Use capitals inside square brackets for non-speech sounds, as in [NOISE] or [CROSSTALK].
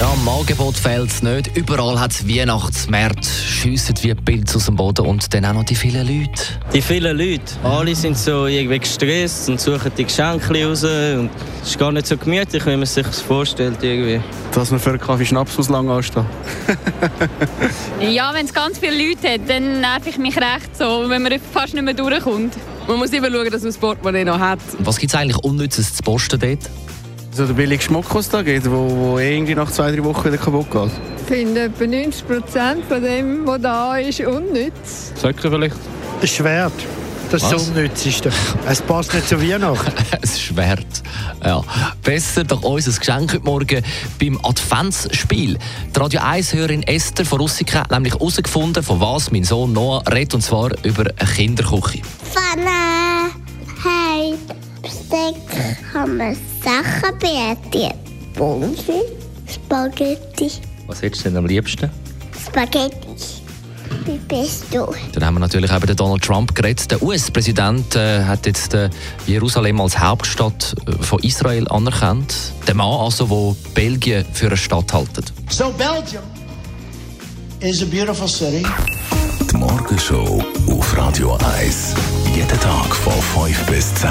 Ja, am Angebot fehlt es nicht. Überall hat es Weihnachtsmärkte, schiessen wie Pilze aus dem Boden und dann auch noch die vielen Leute. Die vielen Leute, alle sind so irgendwie gestresst und suchen die Geschenke raus. Und es ist gar nicht so gemütlich, wie man sich das vorstellt. Irgendwie. Dass man für einen Kaffee Schnaps muss lang anstehen. [LAUGHS] Ja, wenn es ganz viele Leute hat, dann nerv ich mich recht so, wenn man fast nicht mehr durchkommt. Man muss immer schauen, dass man das Portemonnaie noch hat. Was gibt es eigentlich Unnützes zu posten dort? So der billige Schmuck, den es da gibt, wo, wo irgendwie nach zwei, drei Wochen wieder kaputt geht. Ich finde etwa 90 Prozent von dem, was da ist, unnütz. Söcke vielleicht? Ein Schwert. Das ist Was? das Unnützeste. Es passt nicht zu Weihnachten. [LAUGHS] Ein Schwert. Ja. Besser doch unser Geschenk heute Morgen beim Adventsspiel. Die Radio 1-Hörerin Esther von Russika hat nämlich herausgefunden, von was mein Sohn Noah redet, und zwar über eine Kinderküche. Pfanne, Heid, Besteck, haben wir Sachen bereitet. Pommes, Spaghetti, Was hättest du denn am liebsten? Spaghetti. Wie bist du? Dann haben wir natürlich auch über den Donald Trump geredet. Der US-Präsident äh, hat jetzt äh, Jerusalem als Hauptstadt äh, von Israel anerkannt. Der Mann also, der Belgien für eine Stadt haltet. So Belgium is a beautiful city. Die Morgenshow auf Radio 1. Jeden Tag von 5 bis 10.